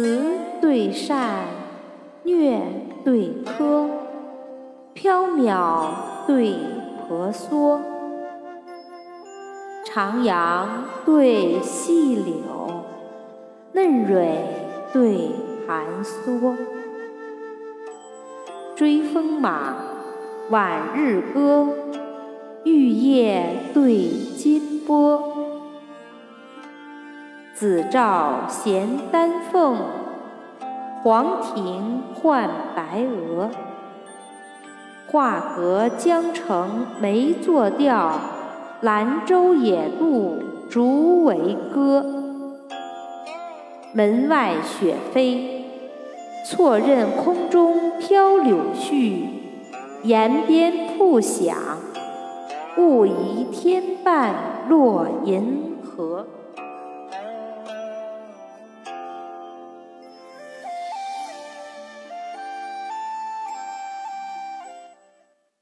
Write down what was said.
慈对善，虐对苛，缥缈对婆娑，徜徉对细柳，嫩蕊对寒梭。追风马，晚日歌，玉叶对金波。紫照衔丹凤，黄庭换白鹅。画阁江城梅作调，兰舟野渡竹为歌。门外雪飞，错认空中飘柳絮；檐边瀑响，误疑天半落银河